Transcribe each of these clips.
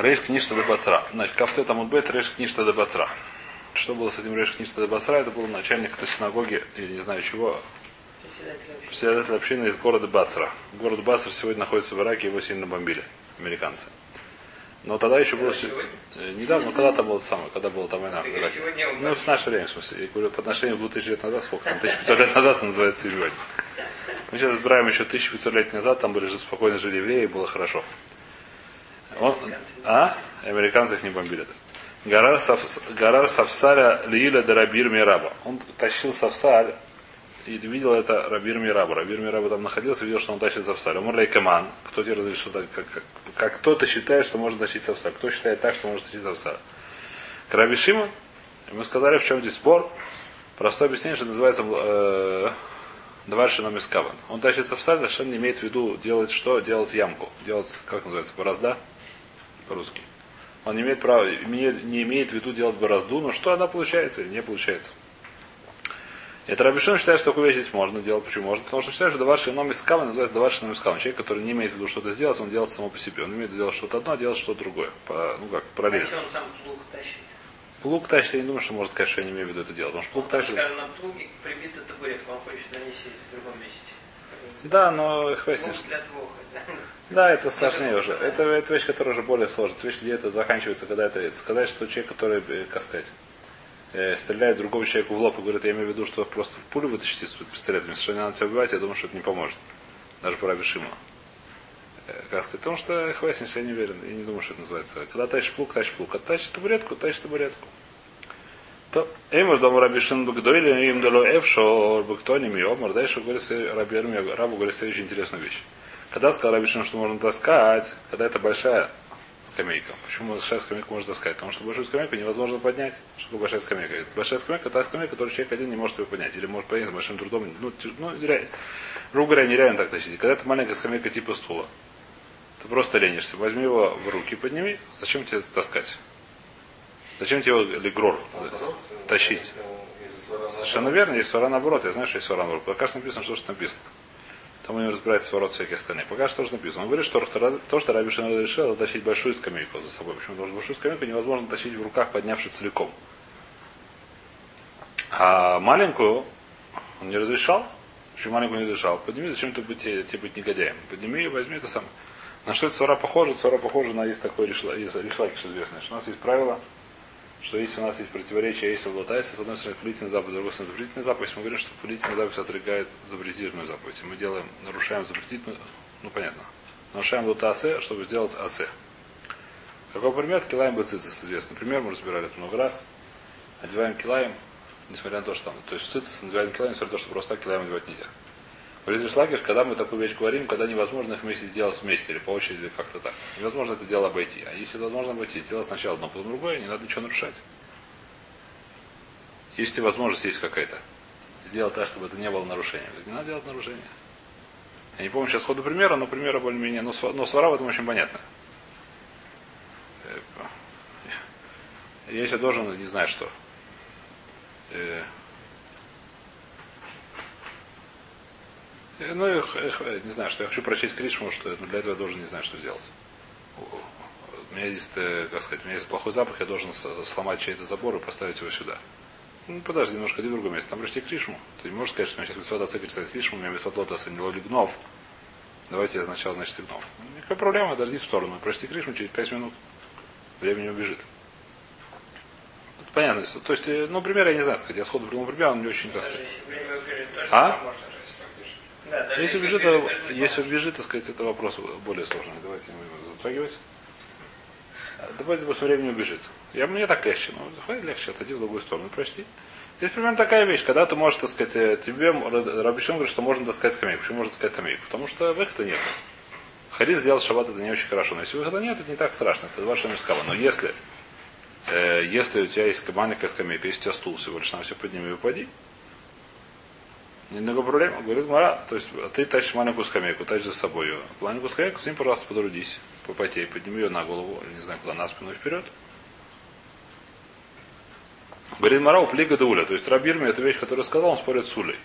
Рейш книжта до бацра. Значит, кафте там бет рейш книжта до бацра. Что было с этим рейш книжта до бацра? Это был начальник этой синагоги, или не знаю чего, председатель общины из города Бацра. Город Бацра сегодня находится в Ираке, его сильно бомбили, американцы. Но тогда еще было... э, Недавно, когда-то было самое, когда была там война в Ираке. Ну, в наше время, в смысле. Я говорю, по отношению к 2000 лет назад, сколько там, 1500 лет назад называется сегодня. Мы сейчас избираем еще 1500 лет назад, там были же спокойно жили евреи, было хорошо. Он, а? Американцы их не бомбили. Гарар, Саф- Гарар Савсаля Лииля Дарабир Мираба. Он тащил Савсаль и видел это Рабир Мираба. Рабир Мираба там находился, видел, что он тащит Савсаль. Он Рейкаман. Кто тебе разрешил так? Как, как, как кто-то считает, что можно тащить Савсаль? Кто считает так, что можно тащить Савсаль? К Раби Шимон. Мы сказали, в чем здесь спор. Простое объяснение, что называется э, Дваршином Искаван. Он тащит Савсаль, совершенно не имеет в виду делать что? Делать ямку. Делать, как называется, борозда? По-русски. Он не имеет права, не имеет в виду делать борозду, но что она получается или не получается. Это Рабишон считает, что такую вещь здесь можно делать. Почему можно? Потому что считает, что даварши номер искава называется даварши номер искава. Человек, который не имеет в виду что-то сделать, он делает само по себе. Он имеет в виду делать что-то одно, а делать что-то другое. По, ну как, параллельно. Если он сам плуг тащит. Плуг тащит, я не думаю, что можно сказать, что я не имею в виду это делать. Потому что плуг тащит. Скажем, на плуге прибита табуретка, он хочет на ней в другом месте. Да, но хвастнешь. Плуг для двух. да. Да, это сложнее уже. Это, это вещь, которая уже более сложная. Это вещь, где это заканчивается, когда это, сказать, что человек, который, э, как сказать, э, стреляет другому человеку в лоб и говорит, я имею в виду, что просто пулю вытащить из пистолета, вместо что не надо тебя убивать, я думаю, что это не поможет. Даже по Раби Шимону. Э, Как сказать, потому что хвастнешь, я не уверен, я не думаю, что это называется. Когда тащишь плуг, тащишь плуг. А тащишь табуретку, тащишь табуретку. То, Эймер дома Раби Шимон Багдоили, им дало Эвшо, Бактони, Миомар. Дальше говорит, Рабу говорит следующую интересную вещь. Когда сказал Раби Шимон, что можно таскать, когда это большая скамейка. Почему большая скамейка можно таскать? Потому что большую скамейку невозможно поднять. Что такое большая скамейка? Большая скамейка та скамейка, которую человек один не может ее поднять. Или может поднять с большим трудом. Ну, ну. Грубо нереально так тащить. Когда это маленькая скамейка типа стула, ты просто ленишься. Возьми его в руки, подними. Зачем тебе это таскать? Зачем тебе его легрор тащить? Совершенно верно, есть свара наоборот. Я знаю, что есть свара наоборот. Пока что написано, что, что написано. Там не разбирается сворот всяких остальных. Пока что тоже написано. Он говорит, что то, то, что Раби Шимон решил, это тащить большую скамейку за собой. Почему? Потому что большую скамейку невозможно тащить в руках, поднявши целиком. А маленькую он не разрешал. Почему маленькую не разрешал? Подними, зачем ты быть, тебе быть негодяем? Подними и возьми это сам. На что это свара похоже? Свара похожа на есть такой решлакиш известный, что у нас есть правило, что если у нас есть противоречие, если в лотайсе, с одной стороны повелительная заповедь, с другой стороны запретительная заповедь, мы говорим, что повелительная заповедь отрыгает запретительную заповедь. И мы делаем, нарушаем запретительную, ну понятно, нарушаем лотасе, чтобы сделать асе. Какой пример? Килаем бацицис известный. Пример мы разбирали это много раз. Одеваем килаем, несмотря на то, что там. То есть в цицис надеваем килаем, несмотря на то, что просто так килаем одевать нельзя. Говорит Шлакиш, когда мы такую вещь говорим, когда невозможно их вместе сделать вместе или по очереди как-то так. Невозможно это дело обойти. А если возможно обойти, сделать сначала одно, потом другое, не надо ничего нарушать. Если возможность есть какая-то, сделать так, чтобы это не было нарушением. Не надо делать нарушение. Я не помню сейчас ходу примера, но примера более-менее, но, сва- но свара в этом очень понятно. Э, Если должен, не знаю что. Э, Э, Ну, и х- х- э, не знаю, что я хочу прочесть Кришму, что для этого я должен не знаю, что сделать. У- меня есть, э, как сказать, у меня есть плохой запах, я должен сломать чей-то забор и поставить его сюда. Ну, подожди, немножко иди в другое место. Там прочти Кришму. Ты не можешь сказать, что у меня сейчас Митсват Ацекер читает Кришму, у меня Митсват Лотаса не лоли гнов. Давайте я сначала, значит, гнов. Никакой проблемы, дожди в сторону. Прочти Кришму через пять минут. Времени убежит. Понятно. То есть, э, ну, пример я не знаю сказать. Я сходу придумал пример, он не очень, Даже сказать. А? Да, Если убежит, убежит, то, даже не если убежит, так сказать, это вопрос более сложный. Давайте не будем затрагивать. А, Давайте после времени убежит. Я, мне так легче. Ну, хватит легче, отойди в другую сторону, прости. Здесь примерно такая вещь, когда ты можешь, так сказать, э, тебе Рабишон говорит, что можно таскать скамейку. Почему можно таскать скамейку? Потому что выхода нет. Ходить сделать шаббат это не очень хорошо. Но если выхода нет, это не так страшно. Это ваша мискава. Но если, э, если у тебя есть маленькая скамейка, если у тебя стул всего лишь, на все подними и упади, Немного проблем. Говорит Мара, то есть а ты тащишь маленькую скамейку, тащишь за собой ее. Маленькую скамейку, с ним, пожалуйста, потрудись. Попотей, подними ее на голову, или не знаю куда, на спину вперед. Говорит Мара, плига дауля. То есть Рабирми, это вещь, которую сказал, он спорит с Улей.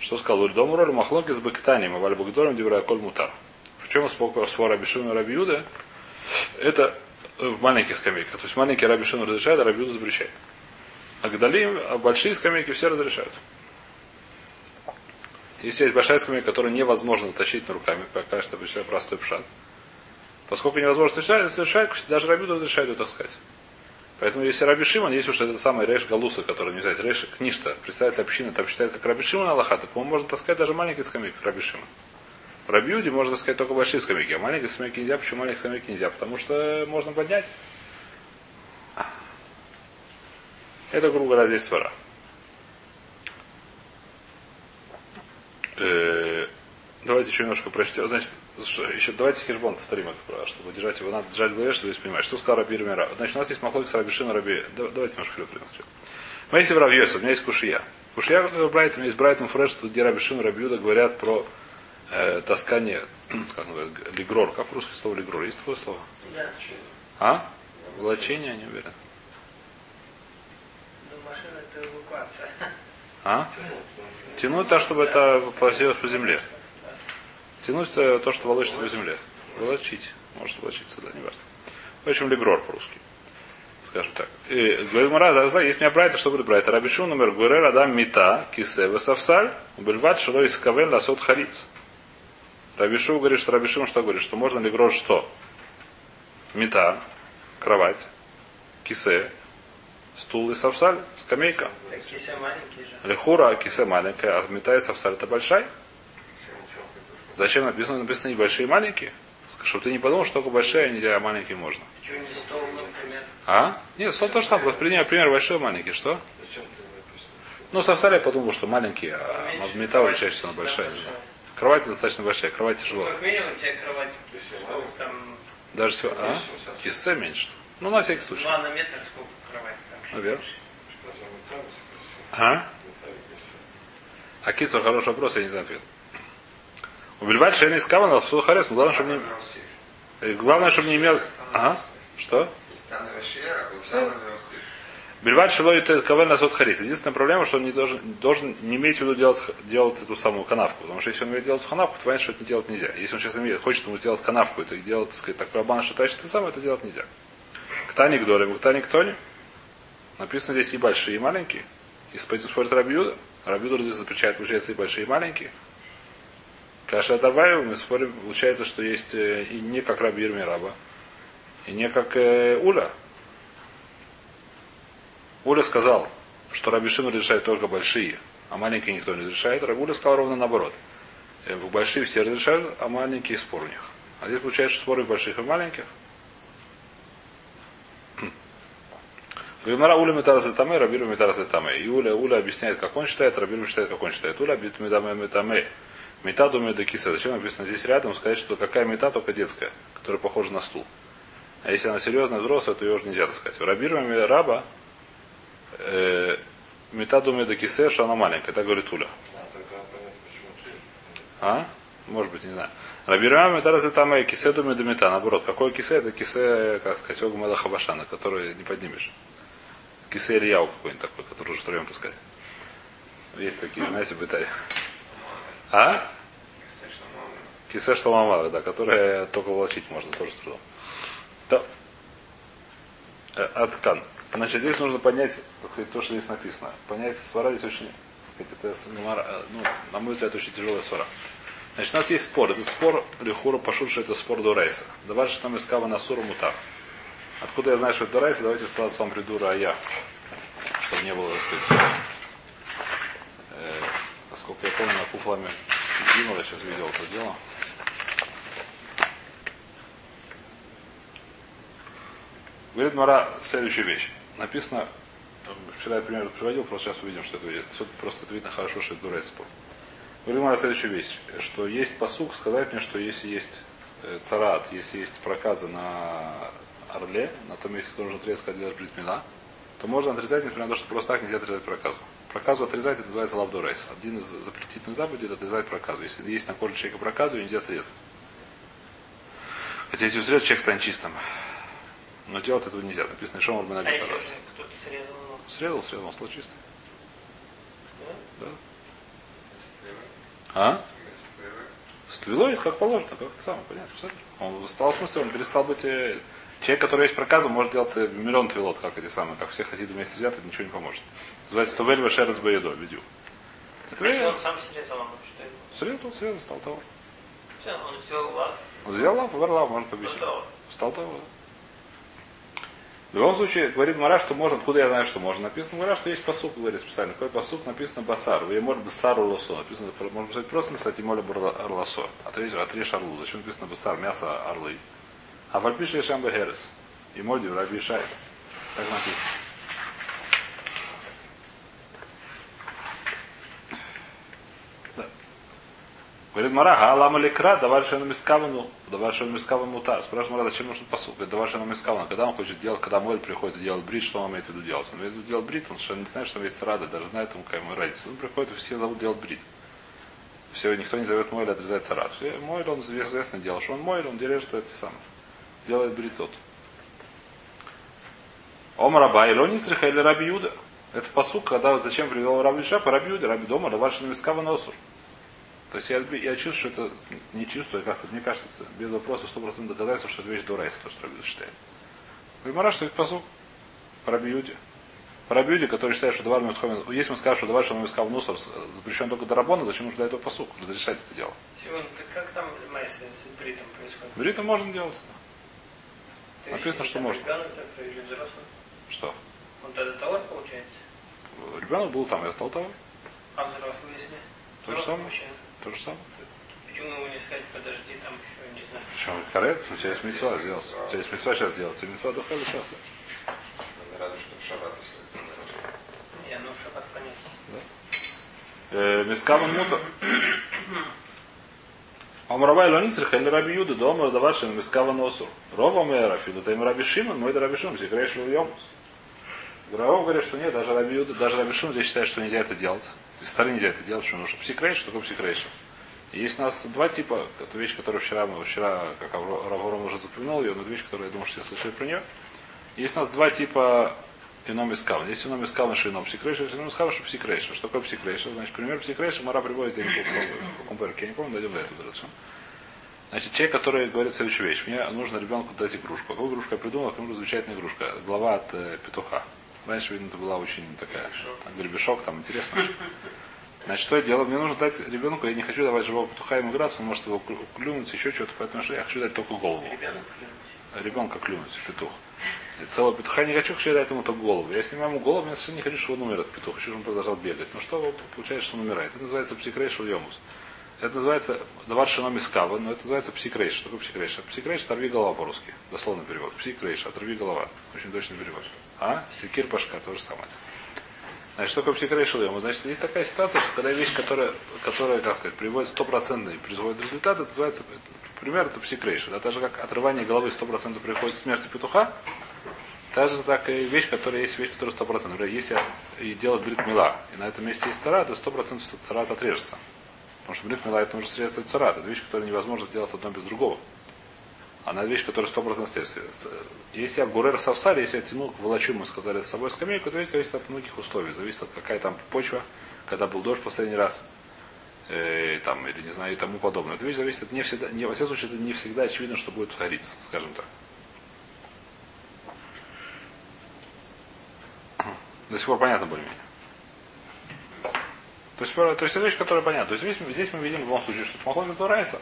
Что сказал? Уль дом роль махлоки с бактанием, а валь багдором дивра коль мутар. В чем спор и Рабиуда? Это в маленьких скамейках. То есть маленький Раби Шимон разрешает, а Раби Юда запрещает. А Гдалим, а большие скамейки все разрешают. Если есть большая скамейка, которую невозможно тащить на руками, пока что это простой пшат. Поскольку невозможно тащить, даже Рабиду разрешает ее таскать. Поэтому если Раби Шимон, есть уж этот самый Рейш Галуса, который не знаю, Рейш Кништа, представитель общины, там считает как Раби Шимон Аллаха, так ему можно таскать даже маленькие скамейки, как Раби Шимон. В Рабиуде можно таскать только большие скамейки, а маленькие скамейки нельзя. Почему маленькие скамейки нельзя? Потому что можно поднять. Это, грубо говоря, здесь свара. Давайте еще немножко прочтем. Значит, еще давайте хешбон повторим это, чтобы держать его. Надо держать в голове, чтобы понимать, что сказал Раби Ирмера. Значит, у нас есть махлок с Раби Раби. Давайте немножко хлеб сначала. Мы есть в Равьёсе, у меня есть кушия. Кушия, который Брайт, у меня есть Брайтон Фреш, где Раби Шима Раби Юда говорят про э, таскание, как называют, лигрор. Как по-русски слово лигрор? Есть такое слово? Да. А? Волочение, не уверен. Ну, машина это эвакуация. А? Тянуть так, чтобы это посеялось по земле. Тянуть то, что волочится по земле. Волочить. Может волочиться, да, не важно. В общем, либрор по-русски. Скажем так. И говорит Мара, да, есть меня брайта, что будет брайта? Рабишу номер Гурер Адам Мита, Кисе, Весавсаль, Бельват, Шилой Скавен, Ласот Хариц. Рабишу говорит, что Рабишу что говорит, что можно либрор что? Мита, кровать, кисе, стул и савсаль, скамейка. Кисе маленькие. Лехура, а кисе маленькая, а мета и савсаль это большая. Зачем написано? Написано не большие и маленькие. Чтобы ты не подумал, что только большие, а маленькие можно. Почему не стол, например? А? Нет, стол то же самое. Просто принимай пример большой и маленький. Что? Ну, савсаль я подумал, что маленькие, а мета уже чаще всего большая. да. Кровать достаточно большая, кровать тяжелая. Как минимум у тебя кровать, сколько там, Даже св- а? Кисце меньше. Ну, на всякий случай. два на метр, сколько Наверное. А? А Кицур хороший вопрос, я не знаю ответ. Убивать шейный скава на сухарец, но главное, чтобы не... Главное, чтобы не имел... Ага. Что? Бельват шилой это кавель на сот харис. Единственная проблема, что он не должен, должен не иметь в виду делать, делать эту самую канавку. Потому что если он умеет делать канавку, то понятно, что это не делать нельзя. Если он сейчас имеет, хочет ему сделать канавку, это делать, так сказать, так Рабан что это самое, это делать нельзя. Ктани к доле, ктани к тоне. Написано здесь и большие, и маленькие. И спорит Рабиуда. Рабиуда здесь запрещает, получается, и большие, и маленькие. Каша Атарваю, мы спорим, получается, что есть э, и не как Раби Раба, и не как э, Уля. Уля сказал, что Раби Шимон разрешает только большие, а маленькие никто не разрешает. Раби Уля сказал ровно наоборот. Э, Большие все разрешают, а маленькие спор у них. А здесь получается, что споры больших и маленьких. Гримара Уля Метарас Таме, Рабиру Метарас Таме. И Уля, Уля объясняет, как он считает, Рабиру считает, как он считает. Уля бит Метаме Метаме. Мета до киса. Зачем написано здесь рядом сказать, что какая мета, только детская, которая похожа на стул. А если она серьезная, взрослая, то ее уже нельзя таскать. Рабиру раба э, мета до кисе, что она маленькая. Так говорит Уля. А? Может быть, не знаю. Рабирам разве там кисе думает до мета. Наоборот, какой кисе? Это кисе, как сказать, Огмада Хабашана, который не поднимешь. Кисе какой-нибудь такой, который уже втроем таскать. Есть такие, знаете, бытари. А? Кисе Шламамала, да, которое только волочить можно, тоже с трудом. Да. Э, Аткан. Значит, здесь нужно понять то, что здесь написано. Понять свара здесь очень, так сказать, это, э, ну, на мой взгляд, очень тяжелая свара. Значит, у нас есть спор. Этот спор Лихура пошут, что это спор Дурайса. Давай, что там искава Насура Мутар. Откуда я знаю, что это Дурайса, давайте сразу с вами приду Рая. Чтобы не было, так сказать, э, насколько я помню, на куфлами Димова сейчас видел это дело. Говорит Мара следующую вещь. Написано, вчера я пример приводил, просто сейчас увидим, что это видит. Просто это видно хорошо, что это дурацкий спор. Говорит Мара следующую вещь, что есть посук, сказать мне, что если есть э, царат, если есть проказа на орле, на том месте, где нужно отрезать, когда делать бритмина, то можно отрезать, несмотря на то, что просто так нельзя отрезать проказу. Проказу отрезать, это называется лавдурайс. Один из запретительных заповедей это отрезать проказу. Если есть на коже человека проказу, нельзя срезать. Хотя если срезать, человек станет чистым. Но делать этого нельзя. Написано, что он А бы если раз. срезал, Срезал, он стал чистым. да? А? С как положено, как самое, понятно. Он стал, в смысле, он перестал быть... Человек, который есть проказа, может делать э, миллион твилот, как эти самые, как все хасиды вместе взяты, ничего не поможет. Называется Тувель Вашерес Баедо, видю. Это он сам срезал, он что это? Срезал, срезал, стал того. Все, он сделал лав. Он сделал лав, вер лав, можно победить. Стал того. В любом случае, говорит Мара, что можно, откуда я знаю, что можно. Написано Мара, что есть посук, говорит специально. Какой посук написано басар. Вы может басар лосо. Написано, можно писать просто написать и моля орлосо. Отрежь, отрежь орлу. Зачем написано басар? Мясо орлы. А вальпиши шамбе херес. И мольди в раби Так написано. Говорит Мара, а лама лекра, давай шену мискавану, давай шену мискавану мутар. Спрашивает Мара, зачем нужен посуд? Говорит, давай шену мискавану. Когда он хочет делать, когда Моэль приходит и делает брит, что он имеет в виду делать? Он имеет в виду делать брит, он совершенно не знает, что есть рада, даже знает ему, какая ему разница. Он приходит, и все зовут делать брит. Все, никто не зовет Моэль отрезать сарат. Моэль, он известно делал, что он Моэль, он делает, что это самое. Делает брит тот. Ом раба Илоницриха или Раби Юда. Это посук, когда зачем привел Раби Шапа, Раби Юда, Раби Дома, Давар Шанвискава Носур. То есть я, я чувствую, что это не чувствую, как мне кажется, без вопроса 100% догадается, что это вещь дурайса, то, что Раби считает. Гимара, что это посук про Бьюди. Про Бьюди, который считает, что Давар Митхомин, если мы скажем, что Давар Шамискав Нусов запрещен только до Рабона, зачем нужно для этого посук? Разрешать это дело. Сегодня, как там Майса с Бритом происходит? Бритом можно делать. Написано, что можно. Что? Он тогда товар получается? Ребенок был там, я стал товар. А взрослый, если? То же самое. То же самое. Почему его не сказать, подожди, там еще, не знаю. Почему? Коррект, у тебя есть митцва сделать. У тебя есть митцва сейчас делать. У тебя митцва духали сейчас. Рада, что в шаббат, если Не, ну в шаббат понятно. Да. Э, Мискаман мута. Омравай лоницрих или раби Юда, дома давашин мискава носу. Рова мэра филу, тайм раби Шимон, мой раби Шимон, зикреш йомус. Гравов говорит, что нет, даже раби Юда, даже раби Шимон здесь считает, что нельзя это делать. Из стороны нельзя это делать, что псикрейш, что такое псикрейш? Есть у нас два типа, это вещь, которую вчера мы вчера, как Равром уже запоминал ее, но вещь, которую я думаю, что все слышали про нее. Есть у нас два типа ином искаван. Есть ином искаван, что ином псикрейша, есть ином искаван, что псикрейша. Что такое псикрейша? Значит, пример псикрейша Мара приводит, я не помню, я не помню, дойдем до этого дальше. Значит, человек, который говорит следующую вещь. Мне нужно ребенку дать игрушку. Какую игрушку я придумал? Какую замечательная игрушка. Глава от э, петуха. Раньше, видно, это была очень такая, там, гребешок, там интересно. Значит, что я делаю? Мне нужно дать ребенку, я не хочу давать живого петуха ему играться, он может его клюнуть, еще что-то, поэтому что я хочу дать только голову. Ребенка клюнуть, петух. Целого петуха не хочу, хочу дать ему только голову. Я снимаю ему голову, я совершенно не хочу, чтобы он умер от петуха, хочу, чтобы он продолжал бегать. Ну что получается, что он умирает? Это называется פסיק רישא ולא ימות. Это называется דבר שאינו מתכוון, но это называется פסיק רישא. Что такое פסיק רישא? פסיק רישא, оторви голова по-русски. Дословный перевод. פסיק רישא, оторви голова. Очень точный перевод. А? Секир башка, то же самое. Значит, что такое פסיק רישא Значит, есть такая ситуация, что когда вещь, которая, которая как сказать, приводит стопроцентный, производит результат, это называется, пример, это психорейшил. Да, так же, как отрывание головы 100% приходит смерти петуха, та же такая вещь, которая есть вещь, которая 100%. Например, если и делать брит мила, и на этом месте есть царат, то 100% царат отрежется. Потому что брит мила это нужно средство царат. Это вещь, которую невозможно сделать одно без другого. Она вещь, которая сто процентов следствие. Если я гурер совсали, если я тяну, волочу, мы сказали с собой скамейку, то это зависит от многих условий. Зависит от какая там почва, когда был дождь последний раз, э, там, или не знаю, и тому подобное. Это вещь зависит от не всегда, не, во всяком случае, это не всегда очевидно, что будет твориться, скажем так. До сих пор понятно более-менее. То есть, то есть это вещь, которая понятна. То есть здесь, здесь мы видим в любом случае, что Махлокис Дурайса.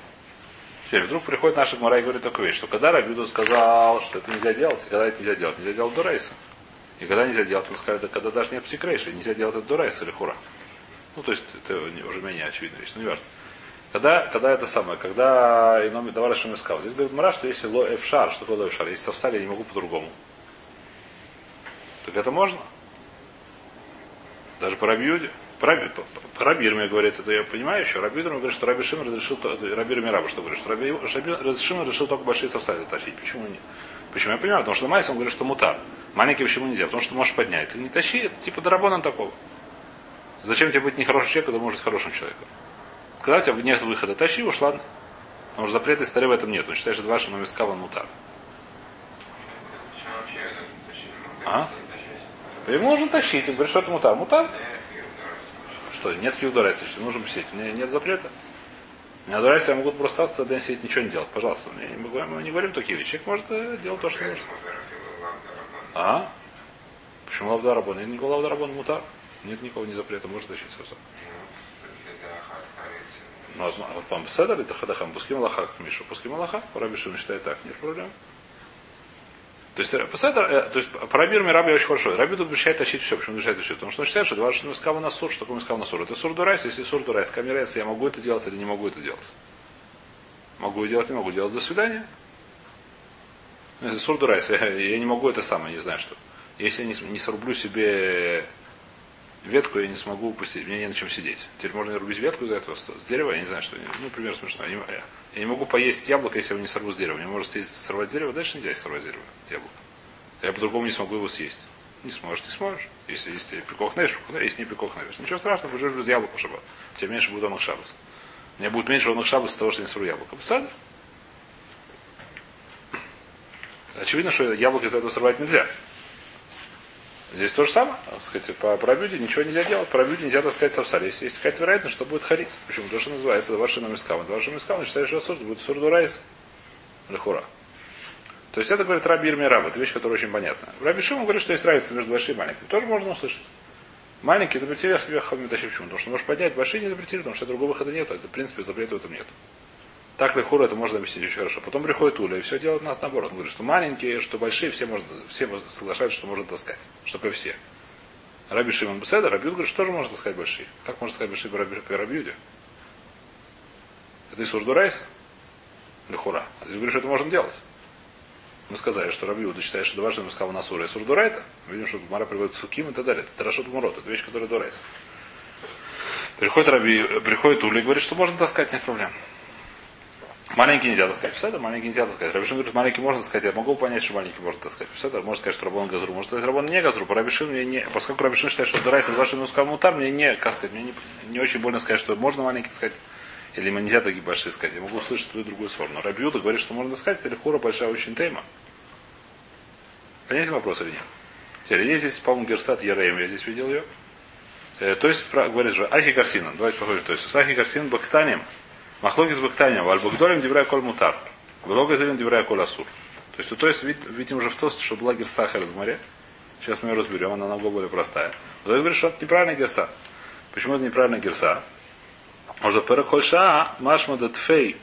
Теперь вдруг приходит наша Гмара и говорит такую вещь, что когда Рабиду сказал, что это нельзя делать, и когда это нельзя делать, нельзя делать Дурейса. И когда нельзя делать, он сказал, да когда даже нет псикрейша, нельзя делать это Дурейса или Хура. Ну, то есть, это уже менее очевидная вещь, но не важно. Когда, когда это самое, когда ином давали что сказал. Здесь говорит Мара, что если ло эфшар, что такое ло эфшар? Если совсали, я не могу по-другому. Так это можно? Даже по Рабиуде. Раби, Раби Ирме говорит, это я понимаю еще. Раби Ирме говорит, что Раби Шимон разрешил, Раби Ирме Раба, что говорит, что Раби, Раби Шимон решил только большие совсали тащить. Почему нет? Почему? Я понимаю, потому что на Майсе он говорит, что мутар. Маленький почему нельзя? Потому что можешь поднять. Ты не тащи, это типа дарабона такого. Зачем тебе быть нехорошим человеком, когда может быть хорошим человеком? Когда у тебя нет выхода, тащи уж, ладно. Потому что запрета истории в этом нет. Он считает, что два шином искава мутар. А? Ему нужно тащить. Он говорит, что это мутар. Мутар? Что, нет фьюдора, если что, нужно посетить. Нет запрета. У меня дурайся, я могу просто остаться день сидеть, ничего не делать. Пожалуйста, мы не, мы не говорим такие вещи. Человек может э, делать то, что может. А? Почему лавда рабон? Я не говорю лавда рабон мутар. Нет никакого не запрета, может тащить все. Ну, а вот вам седер это хадахам, пуским Аллаха, Миша, пуским Аллаха, Раби Шимон считает так, нет проблем. То есть, седер, э, то есть про Раби Раби очень хорошо. Раби тут обещает тащить все. Почему обещает тащить? Потому что он считает, что два мискава на сур, что такое мискава на сур? Это сур дурайс, если сур дурайс, камерайс, я могу это делать или не могу это делать. Могу делать, не могу делать. До свидания. Если сур дурайс, я, я не могу это самое, не знаю что. Если я не, не срублю себе ветку, я не смогу посидеть, мне не на чем сидеть. Теперь можно рубить ветку из этого, с дерева, я не знаю, что. Ну, пример смешно. Я не, я могу поесть яблоко, если его не сорву с дерева. Не может сорвать дерево, дальше нельзя сорвать дерево, яблоко. Я по-другому не смогу его съесть. Не сможешь, не сможешь. Если, если прикох знаешь, если не прикох знаешь. Ничего страшного, будешь без яблока шаббат. Тем меньше будет он шаббат. У меня будет меньше он шаббат из того, что я не сорву яблоко. Посада? Очевидно, что яблоко из этого сорвать нельзя. Здесь то же самое. Так сказать, по пробюде ничего нельзя делать. Пробюде нельзя таскать совсали. Если есть какая-то вероятность, что будет харить. Почему? То, что называется Даваршина Мискава. Даваршина Мискава считает, что сурд будет сурдурайс. Лехура. То есть это говорит Раби Ирми Раб. Это вещь, которая очень понятна. Раби Шимон говорит, что есть разница между большими и маленькими. Тоже можно услышать. Маленькие запретили себе хамиташи. Почему? Потому что можешь поднять, большие не запретили, потому что другого выхода нет. Это, в принципе, запрета в этом нет. Так лихура это можно объяснить очень хорошо. Потом приходит Уля и все делает нас наоборот. Он говорит, что маленькие, что большие, все, может, все соглашаются, что можно таскать. Что такое все. Раби Шимон Беседа, Раби говорит, что тоже можно таскать большие. Как можно таскать большие Раби, Раби Это из Урдурайса? Лихура. А здесь говорит, что это можно делать. Мы сказали, что Раби Юда считает, что Давашин сказал на Сура и Сурдурайта. Видим, что Мара приводит Суким и так далее. Это Рашот Мурот. Это вещь, которая дурается. Приходит Раби, приходит Ули и говорит, что можно таскать, нет проблем. Маленький нельзя таскать. Это маленький нельзя таскать. Рабишин говорит, маленький можно таскать. Я могу понять, что маленький можно таскать. Это можно сказать, что Рабон Газру. Может сказать, Рабон не Газру. Рабишин мне не... Поскольку Рабишин считает, что Дурайс два Мускал Мутар, мне не, как сказать, мне не, не очень больно сказать, что можно маленький таскать. Или нельзя такие большие сказать. Я могу услышать ту другую сторону. Рабиуда говорит, что можно таскать, это хура большая очень тема. Понятен вопрос или нет? Теперь есть здесь, по-моему, Герсат Яреем, я здесь видел ее. Э, то есть, говорит же, Ахи Гарсина. Давайте посмотрим. То есть, с Ахи Гарсин Бактанем. Махлоги с Бактанем. Альбагдолем Диврая Коль Мутар. Велога Зелен Диврая Коль Асур. То есть, то есть, видим уже в тост, что была Герса море. Сейчас мы ее разберем, она намного более простая. Но говорит, что это неправильная Герса. Почему это неправильная Герса? Может, Перекольша Машма Датфей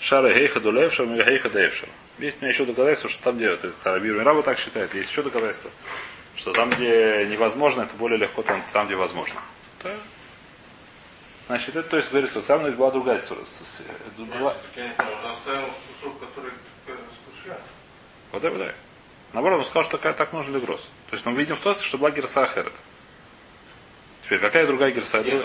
Шара Гейха Дулевшер Мегахейха Дейвшер. Есть у меня еще доказательство, что там, где то есть, Рабир Мираба так считает, есть еще доказательство, что там, где невозможно, это более легко, там, там где возможно. Да? Значит, это то есть говорит, что сам была другая история. Была... Вода, вода. Наоборот, он сказал, что так нужен легрос. То есть мы видим в тосе, что была герса ахерет. Теперь какая другая герса? Нет,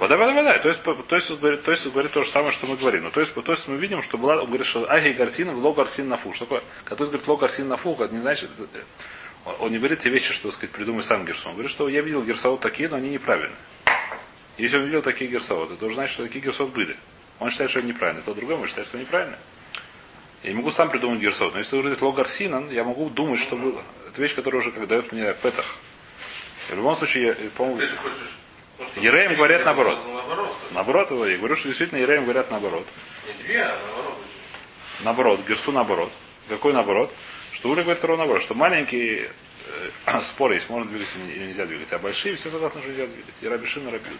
Вода, вода, вода. То есть, то есть, говорит, то есть говорит то же самое, что мы говорим. Но, то, есть, то есть мы видим, что была, он говорит, что Ахи Гарсин, ло Гарсин нафу. Что такое? Который говорит ло Гарсин нафу, это не значит, он не говорит те вещи, что, так сказать, придумай сам Герсон. Он говорит, что я видел герсаот такие, но они неправильные. Если он видел такие герсаоты, то значит, что такие герсаот были. Он считает, что это неправильно. То другой может считать, что неправильно. Я не могу сам придумать герсаот. Но если говорит ло Гарсинан, я могу думать, что было. Это вещь, которая уже как дает мне петах. В любом случае, по-моему... Ереем говорят наоборот. Наоборот, я говорю, что действительно Ереем говорят наоборот. Не две, а наоборот. Наоборот, Герсу наоборот. Какой наоборот? Что Уля говорит второй наоборот, что маленькие э, споры есть, можно двигать или нельзя двигать, а большие все согласны, что нельзя двигать. И Рабишин, и Рабиуд.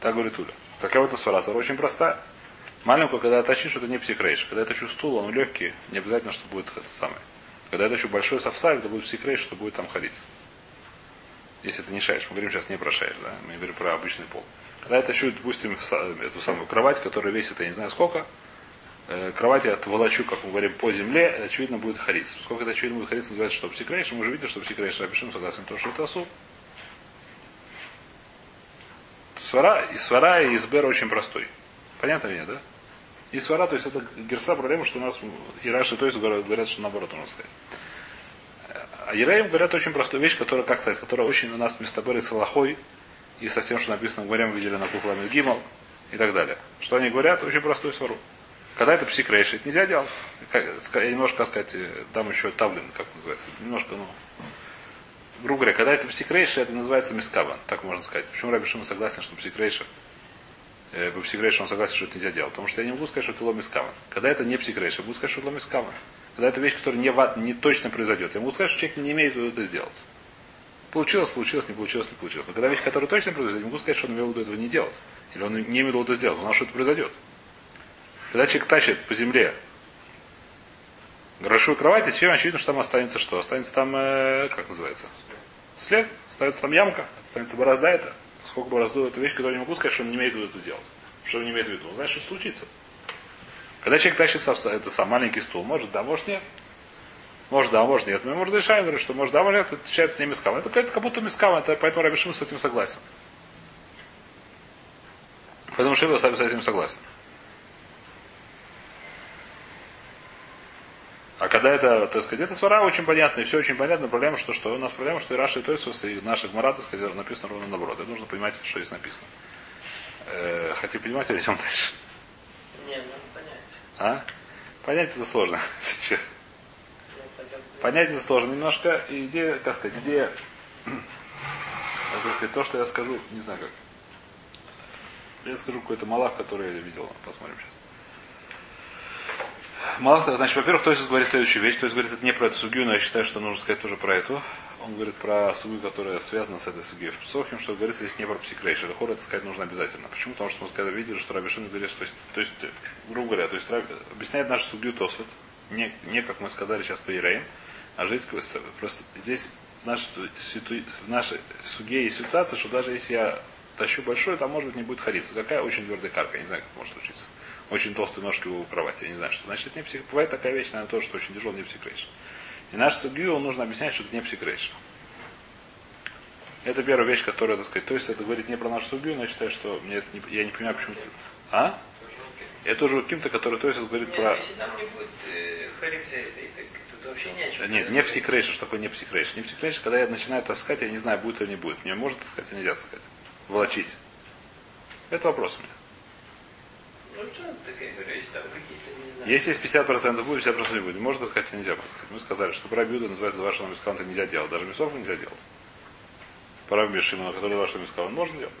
Так говорит Уля. Какая в этом свара? очень простая. Маленькую, когда что это не психрейш. Когда я тащу стул, он легкий, не обязательно, что будет это самое. Когда я тащу большой совсаль, это будет психрейш, что будет там ходить. Если это не шаешь, мы говорим сейчас не про шаешь, да? мы говорим про обычный пол. Когда я тащу, допустим, эту самую кровать, которая весит, я не знаю сколько, э, кровать я отволочу, как мы говорим, по земле, очевидно будет хариться. Сколько это очевидно будет хариться, называется, что псикрейш, мы уже видим, что псикрейш опишем, согласен, то, что это осуд. Свара, и свара и избер очень простой. Понятно ли, да? И свара, то есть это герса проблема, что у нас и Раши, то есть говорят, что наоборот, можно сказать. А Ереям говорят очень простую вещь, которая, как сказать, которая очень у нас вместо Бери Салахой и со тем, что написано, говорим, видели на Кухламе Гимал и так далее. Что они говорят? Очень простую свару. Когда это это нельзя делать. Я немножко, сказать, там еще таблин, как называется, немножко, ну, грубо говоря, когда это псикрейша, это называется мискаван, так можно сказать. Почему Раби Шима согласен, что псикрейша э, по психрейшу он согласен, что это нельзя делать. Потому что я не могу сказать, что это ломис каван. Когда это не психрейш, я буду сказать, что это ломис каван. Когда это вещь, которая не, не точно произойдет, я могу сказать, что человек не имеет это сделать. Получилось, получилось, не получилось, не получилось. Но когда вещь, которая точно произойдет, я могу сказать, что он имел в виду этого не делать. Или он не имел в виду это сделать. Он знал, что это произойдет. Когда человек тащит по земле грошую кровать, и чем очевидно, что там останется что? Останется там, э, как называется? След. Останется там ямка. Останется борозда это. Сколько борозду, это вещь, которую не могу сказать, что он не имеет в виду делать. Что он не имеет в виду. Он знает, что случится. Когда человек тащит это сам маленький стул, может, да, может, нет. Может, да, может, нет. Мы, может, решаем, что может, да, может, нет, отличается не мискам. Это, как будто мискам, это, поэтому Рабишим с этим согласен. Поэтому Шиба с этим согласен. А когда это, так сказать, это свара очень понятно, и все очень понятно. Проблема, что, что у нас проблема, что и Раша, и Тойсус, и наших маратов, сказать, написано ровно наоборот. Это нужно понимать, что здесь написано. Э, хотите понимать, или идем дальше? Нет, надо понять. А? Понять это сложно, честно. Понять это сложно немножко. И идея, как сказать, идея, сказать, то, что я скажу, не знаю как. Я скажу какой-то малах, который я видел. Посмотрим сейчас. Малах, значит, во-первых, то есть говорит следующую вещь. То есть говорит, это не про эту сугию, но я считаю, что нужно сказать тоже про эту. Он говорит про сугию, которая связана с этой сугией. В Псохим, что говорится, здесь не про психрейш. Это хор это сказать нужно обязательно. Почему? Потому что мы когда видели, что Рабишин говорит, что, то есть, грубо говоря, то есть объясняет нашу сугию Тосфот. Не, не, как мы сказали сейчас по Иреям, а жить просто здесь в нашей, в нашей суге есть ситуация, что даже если я тащу большой, там может быть не будет ходиться. Какая очень твердая карка, я не знаю, как может случиться очень толстые ножки у кровати. Я не знаю, что значит. Не псих... Бывает такая вещь, наверное, тоже, что очень тяжелый не психрейш. И наш сугию нужно объяснять, что это не психрейш. Это первая вещь, которая, так сказать, то есть это говорит не про нашу сугию, но я считаю, что мне это не, я не понимаю, почему. А? Это уже кем-то, который, то есть, говорит Нет, про. Если там не будет э, тут вообще не о чем. Нет, не психрейш, что такое не психрейш. Не психрейш, когда я начинаю таскать, я не знаю, будет или не будет. Мне может таскать или нельзя таскать. Волочить. Это вопрос у меня. Ну, если там какие-то, есть 50% будет, 50% не будет. Можно сказать, нельзя сказать. Мы сказали, что про бюда называется вашего мисканта нельзя делать. Даже мясов нельзя делать. Про бешимана, который вашего мисканта можно делать.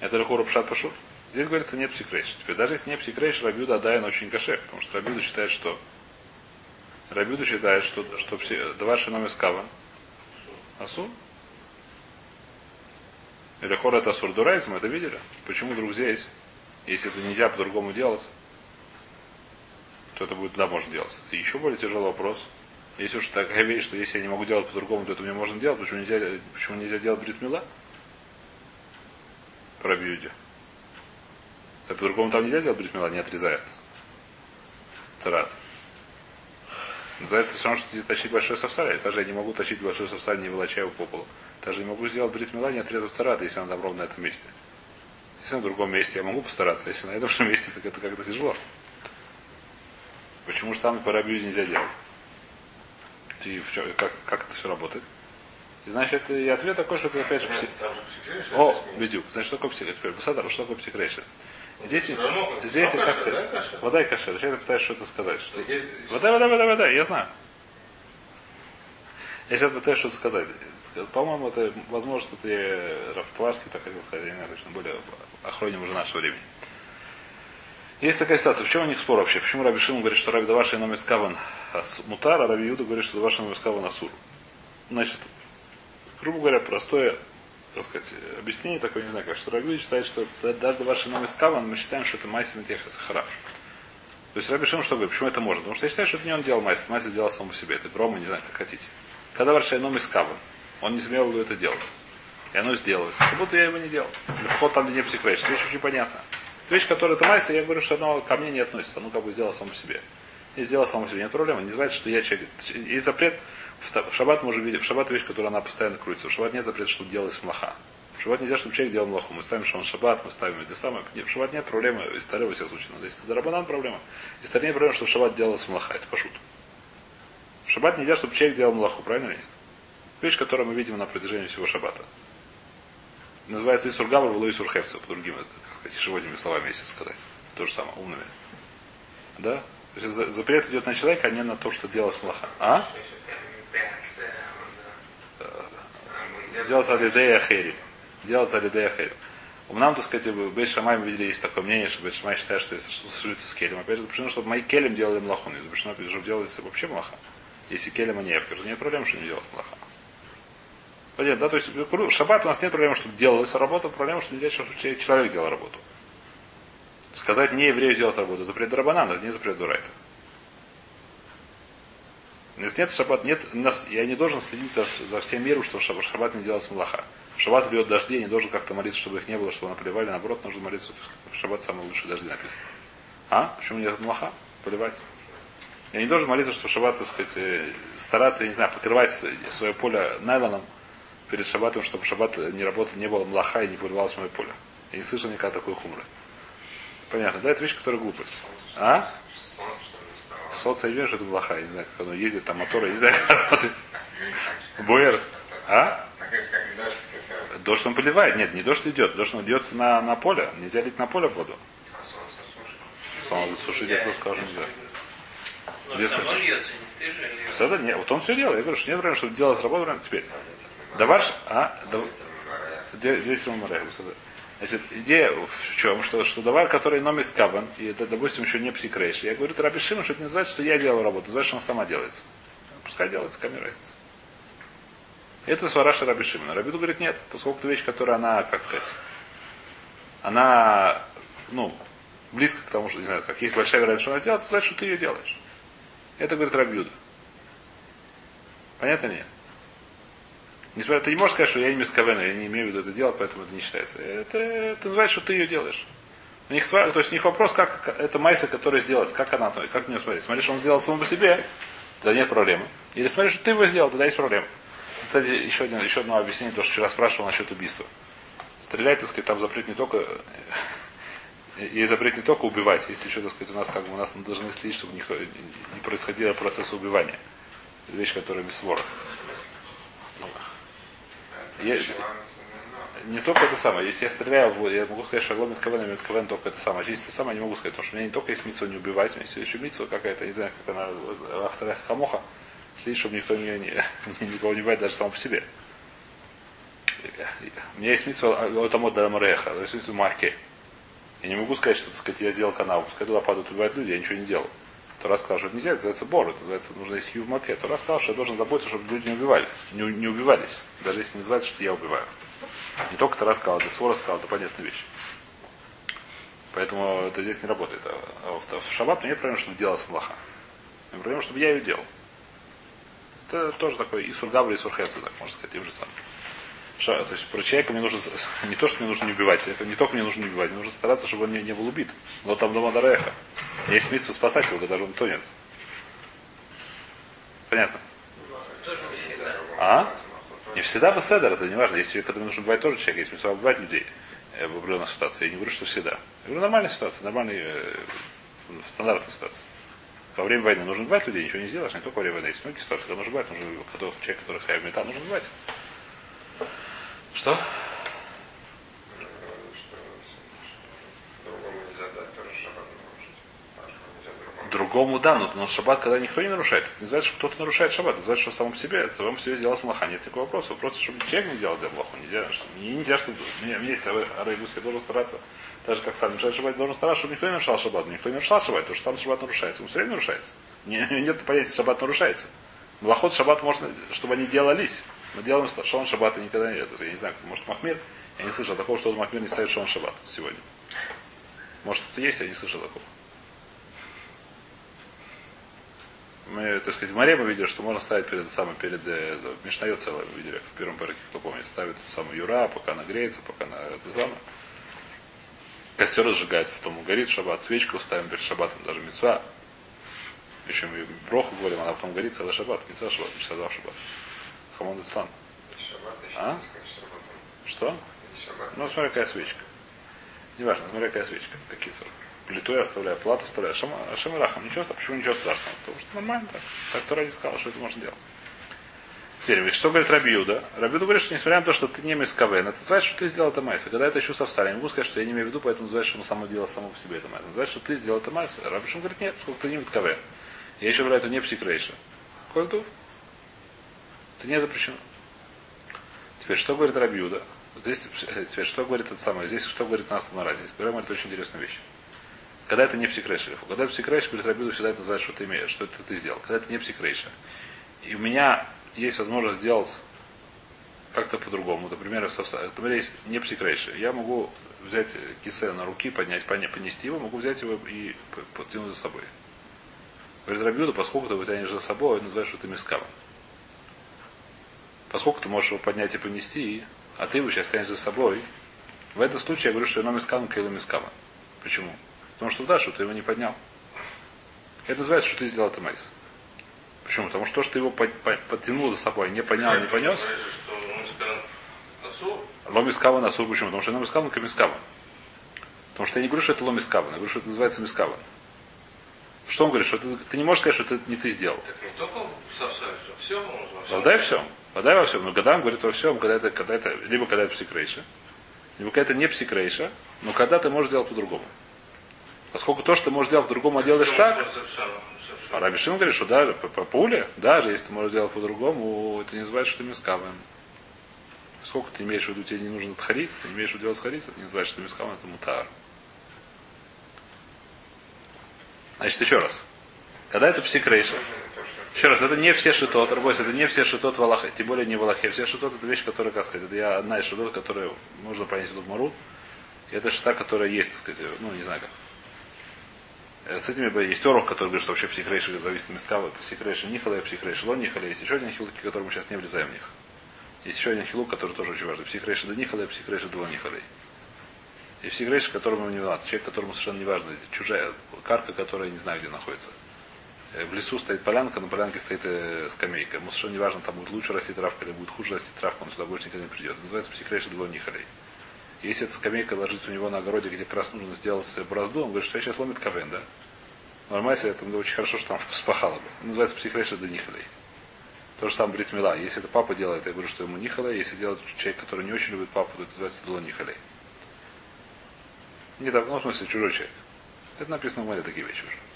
Это лихура пшат пашут. Здесь говорится не психрейш. Теперь даже если не психрейш, Рабюда Адайн очень каше, потому что Рабюда считает, что Рабюда считает, что, что два шином скава. Асу? Или хор это асур дурайз, мы это видели. Почему вдруг здесь если это нельзя по-другому делать, то это будет, да, можно делать. И еще более тяжелый вопрос. Если уж такая вещь, что если я не могу делать по-другому, то это мне можно делать, почему нельзя, почему нельзя делать бритмила? Про бьюди. А по-другому там нельзя делать бритмила, не отрезает. Царат. Называется все равно, что тащить большой совсаль. Я даже я не могу тащить большой совсаль, не волоча его по полу. Даже не могу сделать бритмила, не отрезав царат, если она там ровно на этом месте. Если на другом месте я могу постараться, если на этом же месте, так это как-то тяжело. Почему же там рабью нельзя делать? И в чем, как, как это все работает? И значит, и ответ такой, что это опять же псих... О, бедюк. Значит, что такое? Теперь, Басадар, что такое психрейш? Здесь, здесь, как сказать, вода и кашер. Сейчас я пытаюсь что-то сказать. Что... Вода, вода, вода, вода, я знаю. Я сейчас пытаюсь что-то сказать. По-моему, это, возможно, это я Рафтварский, так хотел сказать, не точно более охроним уже нашего времени. Есть такая ситуация. В чем у них спор вообще? Почему Раби Шимон говорит, что Раби Даваши номер скаван мутар, а Раби Юда говорит, что Даваши номер скаван асур? Значит, грубо говоря, простое так сказать, объяснение такое, не знаю как, что Раби считает, что даже Даваши номер скаван мы считаем, что это майсин и сахарав. То есть Раби Шимон что говорит? Почему это может? Потому что я считаю, что это не он делал майсин, майсин делал сам по себе. Это грома, не знаю, как хотите. Когда Варшай номер скаван, он не смел это делать. И оно сделалось. Как будто я его не делал. Вход там, не психрейш. Вещь очень понятна. Вещь, которая это майса, я говорю, что оно ко мне не относится. Оно как бы сделал само себе. И сделал само себе. Нет проблемы. Не называется, что я человек. Есть запрет. В шаббат мы уже видим. В шаббат вещь, которая она постоянно крутится. В шаббат нет запрета, чтобы делалось млаха. В шаббат нельзя, чтобы человек делал млаху. Мы ставим, что он шаббат, мы ставим это самое. В шаббат нет проблемы. Из старого всех случаев. Но если это рабанан проблема. Из старей проблема, что в шаббат делалось млаха. Это пошут. В шаббат нельзя, чтобы человек делал млаху. Правильно или нет? Вещь, которую мы видим на протяжении всего шаббата. Называется Исур Гавр, Вло Исур Хевца, по другим, так сказать, ешеводными словами, если сказать. То же самое, умными. Да? То есть запрет идет на человека, а не на то, что делалось плохо. А? Делать алидея хери. Делать алидея хери. У нам, так сказать, в Бейт Шамай мы видели, есть такое мнение, что Бейт считает, что если служит с келем, опять же запрещено, чтобы мои келем делали млаху. Не запрещено, чтобы делается вообще млаха. Если келем, а не эвкер, нет проблем, что не делать млаха. Понятно, да? То есть в шаббат у нас нет проблемы, чтобы делалась работа, проблема, что нельзя, чтобы человек делал работу. Сказать не еврею сделать работу, запрет Рабанана, не запрет Дурайта. Если нет шаббат, нет, я не должен следить за, за всем миром, что в шаббат, не делалось млаха. В шаббат бьет дожди, я не должен как-то молиться, чтобы их не было, чтобы наплевали. Наоборот, нужно молиться, в шаббат самые лучшие дожди написано. А? Почему нет млаха? Поливать. Я не должен молиться, что в шаббат, так сказать, э, стараться, я не знаю, покрывать свое поле найлоном перед шаббатом, чтобы шаббат не работал, не было млаха и не поливалось мое поле. Я не слышал никогда такой хумры. Понятно, да? Это вещь, которая глупость. А? Солнце, я вижу, это плохо. Я не знаю, как оно ездит, там моторы, не знаю, как работает. Буэр. А? Дождь он поливает. Нет, не дождь идет. Дождь он идет на, на поле. Нельзя лить на поле воду. Солнце сушить, я просто скажу, нельзя. Но само льется, не ты же. Это нет, вот он все делал. Я говорю, что нет времени, чтобы делать работу теперь. Давай, а? Здесь он Значит, идея в чем? Что, что давар, который номер скаван, и это, допустим, еще не псикрейш. Я говорю, Раби что это не называется, что я делал работу, называется, что она сама делается. Пускай делается, камера разница. Это свараша Раби Шимона. Говорит, нет, поскольку это вещь, которая она, как сказать, она, ну, близко к тому, что, не знаю, как есть большая вероятность, что она делает, значит, что ты ее делаешь. Это говорит Рабиуда. Понятно нет? Несмотря, ты не можешь сказать, что я не мискавена, я не имею в виду это делать, поэтому это не считается. Это, это называется, что ты ее делаешь. У них, то есть у них вопрос, как это майса, которая сделать, как она, как на нее смотреть. Смотришь, он сделал само по себе, тогда нет проблемы. Или смотришь, что ты его сделал, тогда есть проблема. Кстати, еще, один, еще одно объяснение, то, что вчера спрашивал насчет убийства. Стрелять, так сказать, там запрет не только и запрет не только убивать, если еще, так сказать, у нас как бы у нас должны следить, чтобы никто не происходило процесса убивания. Это вещь, которая без свора. Я, не только это самое. Если я стреляю, я могу сказать, что Агломит Кавен, Амит Кавен только это самое. А если это самое, я не могу сказать, потому что у меня не только есть митсва не убивать, у меня есть еще митсва какая-то, не знаю, как она, автора Хамоха, следить, чтобы никто меня не, никого не убивает даже сам по себе. У меня есть митсва Отамот Дамареха, то есть митсва Марке. Я не могу сказать, что, так сказать, я сделал канал, пускай туда падают убивать люди, я ничего не делал. Тора сказал, что нельзя, это называется бор, это называется, нужно есть хью в маке. Тора сказал, что я должен заботиться, чтобы люди не убивали, не, не убивались, даже если не называется, что я убиваю. Не только Тора сказал, это свора сказал, это понятная вещь. Поэтому это здесь не работает. А, а в, в шаббат нет проблем, чтобы делалась млаха. Мне проблема, чтобы я ее делал. Это тоже такой и сургавли, и сурхевцы, так можно сказать, тем же самым. То есть про человека мне нужно не то, что мне нужно не убивать, не только мне нужно не убивать, мне нужно стараться, чтобы он не, не был убит. Но там дома Дареха. Есть митсу спасать его, когда он тонет. Понятно? А? Не всегда беседер, это не важно. Если когда нужно убивать тоже человек, есть митсу убивать людей э, в определенной ситуации. Я не говорю, что всегда. Я говорю, нормальная ситуация, нормальная э, стандартная ситуация. Во время войны нужно убивать людей, ничего не сделаешь, не только во время войны. Есть многие ситуации, когда нужно убивать, нужно когда человек, который хаяв мета, нужно убивать. Что? Другому да, но, но шаббат, когда никто не нарушает, это не называется, что кто-то нарушает шаббат, это называется, что самом себе, это самом себе сделал смаха. Нет такого вопроса. Вопрос, чтобы человек не делал плохо, нельзя. Не, нельзя, чтобы мне, мне есть арайгус, я должен стараться, даже как сам мешает шаббат, должен стараться, чтобы никто не нарушал шаббат. Никто не нарушал шаббат, потому что сам шаббат нарушается. Он все время нарушается. Не, нет понятия, шаббат нарушается. Млоход шаббат можно, чтобы они делались. Мы делаем шон шаббата никогда нет. Я не знаю, может Махмир, я не слышал такого, что Махмир не ставит шон шаббат сегодня. Может, кто-то есть, я не слышал такого. Мы, так сказать, в море мы видели, что можно ставить перед самым, перед э, Мишнаю целое, видели в первом парке, кто помнит, ставит самую юра, пока она греется, пока она это самое. Костер разжигается, потом он горит, шаббат, свечку ставим перед шаббатом, даже мецва. Еще мы броху говорим, она потом горит целый шаббат, не целый шаббат, не целый шаббат. Хамон Ислам. А? Что? Ну, смотри, какая свечка. Неважно, смотри, какая свечка. Какие сорок. Плиту я оставляю, плату оставляю. Шама, шамарахам. Ничего, почему ничего страшного? Потому что нормально так. Так кто ради сказал, что это можно делать. Теперь, что говорит Рабиуда? Рабиуда говорит, что несмотря на то, что ты не мискавен, это называется, что ты сделал это майса. Когда это еще совсали, я не могу сказать, что я не имею в виду, поэтому называется, что он само делал само по себе это майса. Называется, что ты сделал это майса. Рабишин говорит, нет, сколько ты не мискавен. Я еще говорю, это не псикрейша. Кольту? Это не запрещено. Теперь, что говорит Рабиуда? Здесь, теперь, что говорит это самое? Здесь что говорит нас на Здесь говорит очень интересную вещь. Когда это не псикрейша. Когда это псикрейша, говорит Рабиду всегда это называет, что ты имеешь, что это ты сделал. Когда это не псикрейша. И у меня есть возможность сделать как-то по-другому. Например, например, есть не псикрейша. Я могу взять кисе на руки, поднять, понести его, могу взять его и потянуть за собой. Говорит Рабиуда, поскольку ты его тянешь за собой, он называет, что ты мискаван. Поскольку ты можешь его поднять и понести, а ты его сейчас тянешь за собой, в этом случае я говорю, что я мискаван кейлу мискаван. Почему? Потому что да, что ты его не поднял. Это называется, что ты сделал это майс. Почему? Потому что то, что ты его подтянул за собой, не поднял, не понес. Ломискава на Почему? Потому что ломискава камискава. Потому что я не говорю, что это ломискава, я говорю, что это называется мискава. Что он говорит? Что ты, ты не можешь сказать, что это не ты сделал. Это не только в совсем, все можно. Вода и все. Вода во всем. Но когда он говорит во всем, когда это, когда это, либо когда это псикрейша, либо когда это не псикрейша, но когда ты можешь делать по-другому. Поскольку то, что ты можешь делать по-другому, а делаешь так, а говорит, что даже по, по пуле, даже если ты можешь делать по-другому, это не называется, что ты мискавен. Сколько ты имеешь в виду, тебе не нужно отхариться, ты имеешь в виду делать хариться, это не называется, что ты мискавен, это мутар. Значит, еще раз. Когда это псикрейша, еще раз, это не все шитот, Рабойс, это не все шитот в Аллахе, тем более не в Аллахе. Все шитот это вещь, которая, как сказать, это я одна из шитот, которую можно понять тут Мару. Это шита, которая есть, так сказать, ну, не знаю как. Э, с этими есть Орох, который говорит, что вообще психрейши зависит от мискава, психрейши нихала, психрейши лон нихала. Есть еще один хилук, который мы сейчас не влезаем в них. Есть еще один хилук, который тоже очень важный. Психрейши до нихала, психрейши до нихала. И психрейши, которому не важно. Человек, которому совершенно не важно. Чужая карка, которая не знаю, где находится. Э, в лесу стоит полянка, на полянке стоит э, скамейка. Ему совершенно не важно, там будет лучше расти травка или будет хуже расти травка, он сюда больше никогда не придет. Это называется психрейши до нихалей. Если эта скамейка ложится у него на огороде, где как раз нужно сделать борозду, он говорит, что я сейчас ломит кавен, да? Нормально, это очень хорошо, что там спахало бы. Это называется психреша до нихалей. То же самое бритмила. Если это папа делает, я говорю, что ему нихалей. Если делает человек, который не очень любит папу, то это называется дуло нихалей. Не ну, в смысле, чужой человек. Это написано в море такие вещи уже.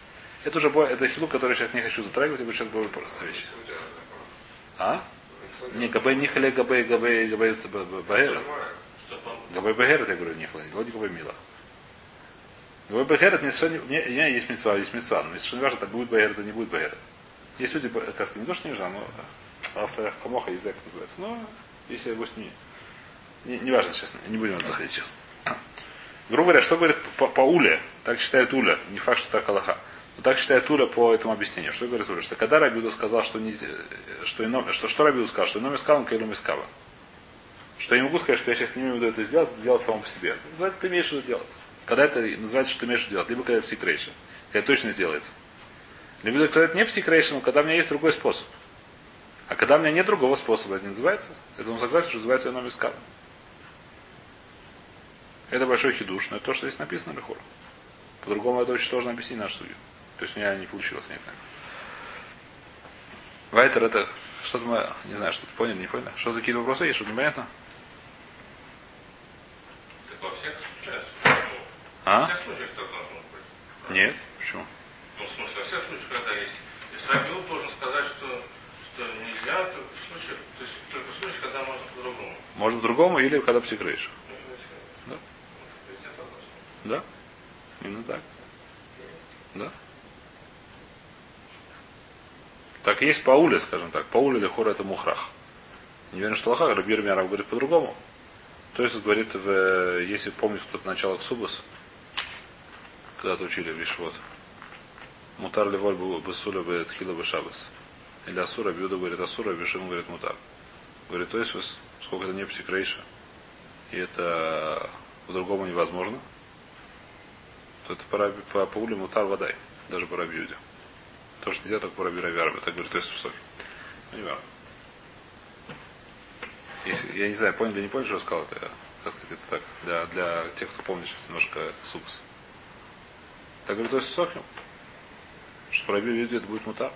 Это уже это хилу, который я сейчас не хочу затрагивать, я говорю, сейчас будет просто вещи. А? Не, габей нихалей, габей, габей, габей, багерет. Габей багерет, я говорю, нихалей, лоди габей мила. Габей мне совершенно, не, не, есть мецва, есть мецва, но совершенно не важно, так будет багерет, это не будет багерет. Есть люди, как не то, что не важно, но автор камоха язык называется. Но если пусть не, не, не важно, честно, не будем заходить сейчас. Грубо говоря, что говорит по, по Уле, так считает Уля, не факт, что так Аллаха. Но так считает Уля по этому объяснению. Что говорит Уля? Что когда Рабиуда сказал, что, не, что, ино, что, что Рабиуда сказал, что ином искаван, кайлум искаван. Что я не могу сказать, что я сейчас не имею это сделать, это делать само по себе. Это называется, ты имеешь виду делать. Когда это называется, что ты имеешь виду делать, либо когда это псикрейшн, когда это точно сделается. Либо когда это не псикрейшн, когда у меня есть другой способ. А когда у меня нет другого способа, это не называется. Это он согласен, что называется ином искаван. Это большой хидуш, но это то, что здесь написано Лехор. По-другому это очень сложно объяснить нашу судью. То есть у меня не получилось, не знаю. Вайтер это что-то мы, не знаю, что-то поняли, не поняли. Что такие вопросы есть, что-то непонятно? Так во всех случаях. А? Во всех случаях так должно быть. Нет, почему? Ну, в смысле, во всех случаях, когда есть. Если Рабиул должен сказать, что, что нельзя, то в случае, то есть только в случае, когда можно по-другому. Может по-другому или когда псикрейш. Да? Именно так. Да? Так есть Пауле, скажем так. Пауле или хор это мухрах. Не уверен, что лоха, Рабир Мярав говорит по-другому. То есть говорит, в, если помнишь кто-то начало Ксубас, когда-то учили в Вишвот. Мутар леволь бесуля бы тхила бы шабас. Или Асура, Бьюда говорит Асура, Бишим говорит Мутар. Говорит, то есть, сколько это не псикрейша, и это по-другому невозможно, то это по, по, по уле мутар водай, даже по рабиуде. То, что нельзя, только по раби Равиарбе, так говорит, есть Псохи. Ну, не важно. Я не знаю, понял или не понял, что я сказал, это, как сказать, это так, для, для тех, кто помнит сейчас немножко супс. Так говорит, есть Сохим, что по раби это будет мутар.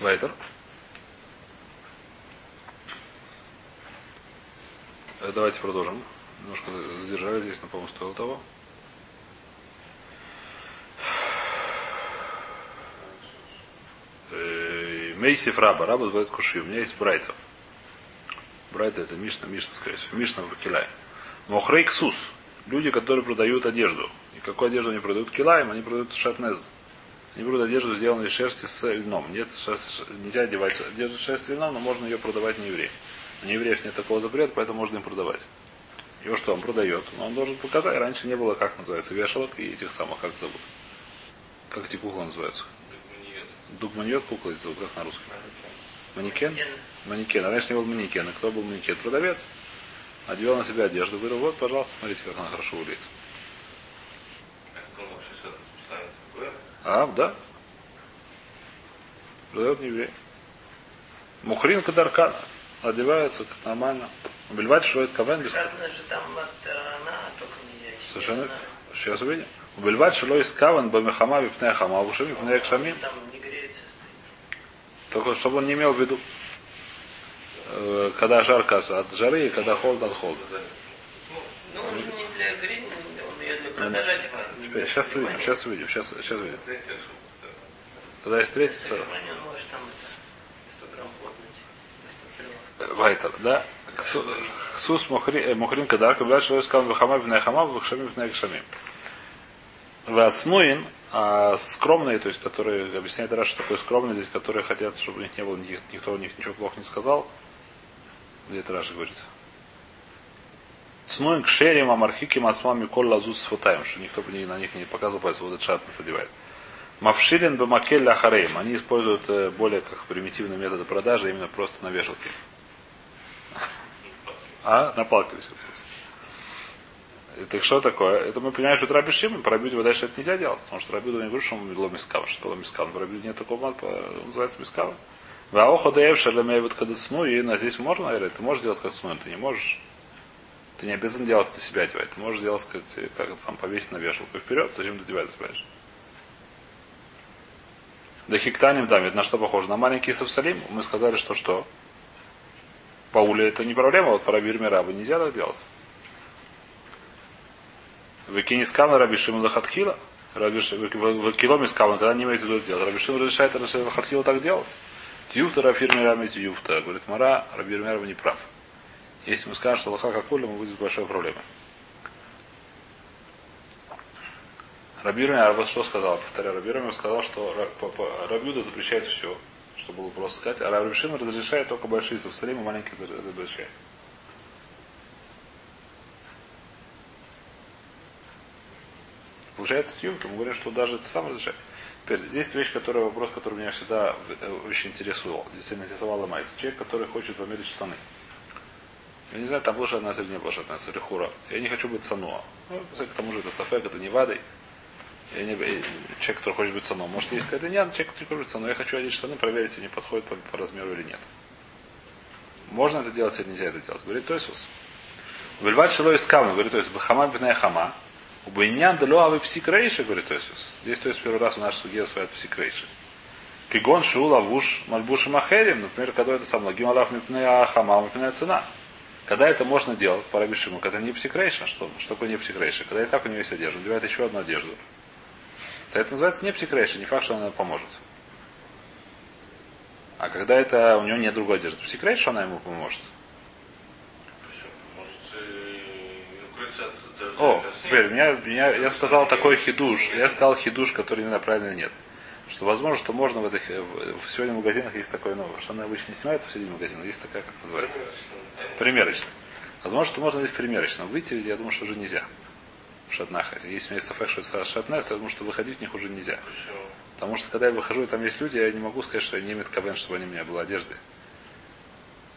Вайтер. Э, давайте продолжим. Немножко задержали здесь, но, по-моему, стоило того. Мейсиф раба. Раба звонит куши. У меня есть брайтов. Брайта это Мишна, Мишна, скорее всего. Мишна в Килай. Мохрей ксус. Люди, которые продают одежду. И какую одежду они продают? Килаем, они продают шатнез. Они продают одежду, сделанную из шерсти с льном. Нет, шерсть, нельзя одевать одежду с шерсти льном, но можно ее продавать не евреям. У неевреев нет такого запрета, поэтому можно им продавать. Его что, он продает? Но он должен показать. Раньше не было, как называется, вешалок и этих самых, как зовут. Как эти куклы называются? Дугманьет кукла зовут, как на русском? Манекен? Манекен. А раньше не был манекен. А кто был манекен? Продавец. Одевал на себя одежду. Говорил, вот, пожалуйста, смотрите, как она хорошо выглядит. А, да. Продает не еврей. Мухрин кадаркана. Одевается нормально. Убивать шроет кавен без... Совершенно. Сейчас увидим. Убивать шило из кавен бамехама випнея хама, вушим випнея кшамим. Там не греется стоит. Только чтобы он не имел в виду, э, когда жарко от жары и когда холодно от холода. Ну, он же не для грин, он ее для продажи Теперь, сейчас увидим, сейчас увидим, сейчас, сейчас увидим. Когда есть 100 грамм плотность. Вайтер, да? Ксу- Ксус э, мухрин кадар, когда человек сказал вахама в хама, в шамим в шамим. Вацнуин, а скромные, то есть которые, объясняет раз, что такое скромные, здесь, которые хотят, чтобы у них не было, ни- никто у них ничего плохо не сказал. Где это Раша говорит? Цнуин к шерим, амархиким, ацмам, миколь лазус с футаем, что никто на них не показывал пальцем, вот этот шат одевает. Мавшилин бамакель ахарейм. Они используют э, более как примитивные методы продажи, именно просто на вешалке. А? На палке висит просто. Так что такое? Это мы понимаем, что это Раби Шимон. По Рабиуду дальше это нельзя делать. Потому что Рабиуду не говорит, что он медло мискава. Что было мискава? По Рабиуду нет такого мат, он называется мискава. Шалемей вот кадацну, и на здесь можно, наверное, ты можешь делать как ты не можешь. Ты не обязан делать это себя одевать. Ты можешь делать, как, как это там повесить на вешалку вперед, зачем ты одевать собираешь? Да хиктаним там, это на что похоже? На маленький Савсалим. Мы сказали, что что? По уле это не проблема, вот по Рабир Мирабу нельзя так делать. Выкини скавна Раби Шимон Лахатхила. Выкиломи скавна, когда не имеет в виду это делать. Раби Шимон разрешает Лахатхила так делать. Тьюфта Рафир Мирами Тьюфта. Говорит Мара, Раби Мирабу не прав. Если мы скажем, что Лоха Какуля, мы будет большой проблемой. Рабирами Арба что сказал? Повторяю, Рабирами сказал, что Рабиуда запрещает все, что было просто сказать, а Рабишин разрешает только большие Савсалим, а маленькие за- Получается тюм, то мы говорим, что даже это сам разрешает. Теперь, здесь вещь, которая, вопрос, который меня всегда э, очень интересовал. Действительно интересовала Майс. Человек, который хочет померить штаны. Я не знаю, там была одна или не была одна Рихура. Я не хочу быть сануа. Ну, к тому же это сафек, это не вадой. Я не, человек, который хочет быть саном. Может, есть какая-то нет, человек, который хочет саном. Я хочу одеть штаны, проверить, они подходят по, по размеру или нет. Можно это делать или нельзя это делать? Говорит Тойсус. Вельват шило из камня, говорит Тойсус. Бахама биная хама. У Байнян дало авы псик рейши, говорит Тойсус. Здесь то есть первый раз у нас судья своят псик рейши. Кигон шул авуш мальбуши махерим. Например, когда это сам лагим алаф мипная хама, мипная цена. Когда это можно делать по Рабишиму, когда не псикрейшн, что, что такое не псикрейшн? Когда и так у него есть одежда, надевает еще одну одежду. То это называется не פסיק רישיה, не факт, что она поможет. А когда это у него нет другой одежды, פסיק רישיה она ему поможет. Может, э, укрыться от дождя О, теперь, меня, меня, я сказал такой хидуш, я сказал хидуш, который не знаю, правильно или нет. Что возможно, что можно в этих, в, сегодня в магазинах есть такое, ну, что она обычно не снимают в середине магазина, есть такая, как называется, примерочная. Возможно, что можно здесь примерочно. Выйти, я думаю, что уже нельзя. В шатнах. Если у меня есть сафек, что это шатная, то я думаю, что выходить в них уже нельзя. Потому что когда я выхожу, и там есть люди, я не могу сказать, что я не имею КВН, чтобы они у меня была одежды.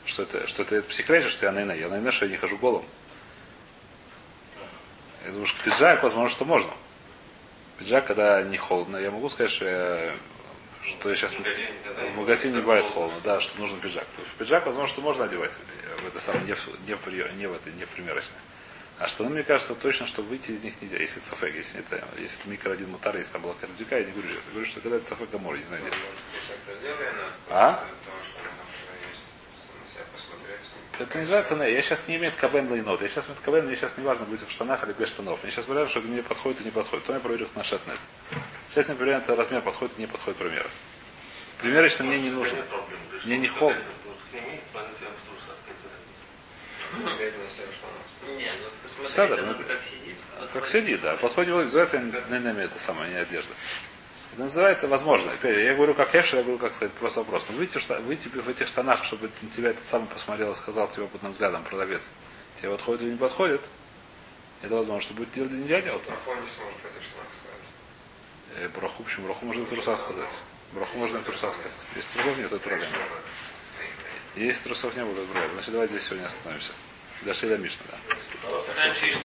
Что это, что это, это психрейша, что я на Я на что я не хожу голым. Думаю, что пиджак, возможно, что можно. Пиджак, когда не холодно, я могу сказать, что я, что я сейчас В магазине, в магазине не бывает холодно, да, что нужен пиджак. То есть пиджак, возможно, что можно одевать в это самое, не в, не в, не в это, не в примерочное. А штаны, мне кажется, точно, что выйти из них нельзя, если это сафек, если это, если это микро один мутар, если там была кардюка, я не говорю сейчас. Я говорю, что когда это сафек амор, не знаю, нет. А? Это называется не. Я сейчас не имею КВН лайнот. Я сейчас имею КВН, мне сейчас не важно быть в штанах или без штанов. Мне сейчас проверяю, что мне подходит и не подходит. Потом я проверю на шатнес. Сейчас я проверяю, это размер подходит и не подходит примера. Примерочно мне не нужно. Мне не холодно. Не, ну как сидит. Да. Подходит, называется ненами это самое, не одежда. Это называется возможно. Опять, я говорю как Эфшер, я говорю как сказать просто вопрос. Но выйти, в шта- выйти в этих штанах, чтобы на тебя этот самый посмотрел и сказал тебе опытным взглядом продавец. Тебе подходит или не подходит? Это возможно, что будет делать нельзя делать. Ахон не сможет в этих штанах сказать. Э, Браху, почему? Браху можно в трусах сказать. Браху можно в трусах сказать. Если трусов нет, это проблема. Если трусов не было, это проблема. Значит, давайте здесь сегодня остановимся. Дошли до Мишны, да.